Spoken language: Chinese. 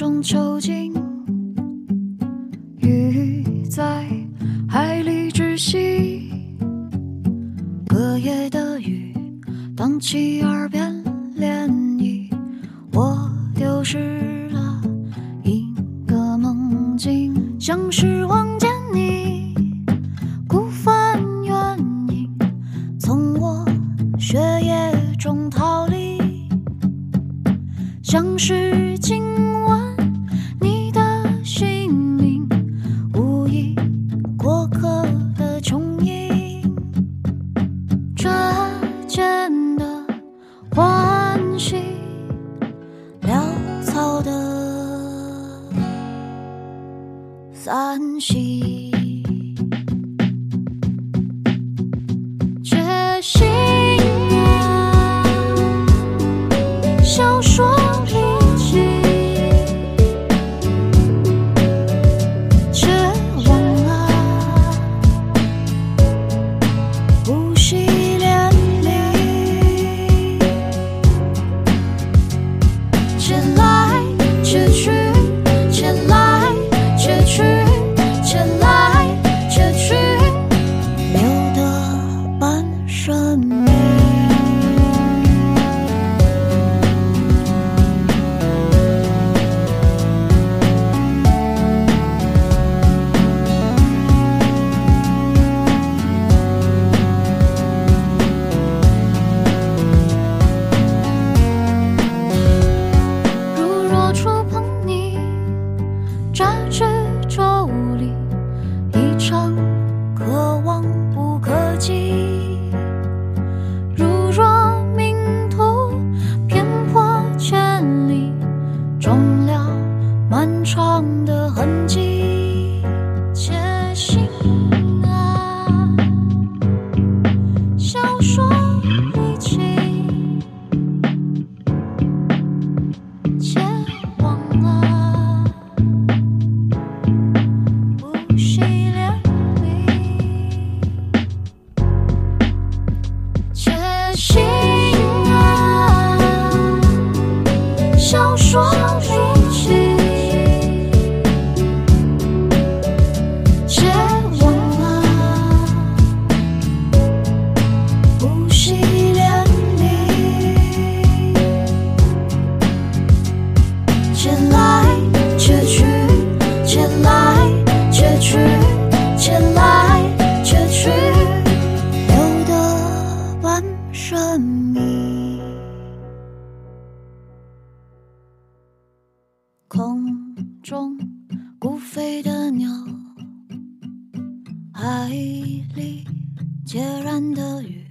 中囚禁，鱼在海里窒息，隔夜的雨荡起耳边涟漪，我丢失了一个梦境，像是望见你，孤帆远影，从我血液中逃离。像是今。关系。的痕迹。风中孤飞的鸟，海里孑然的鱼。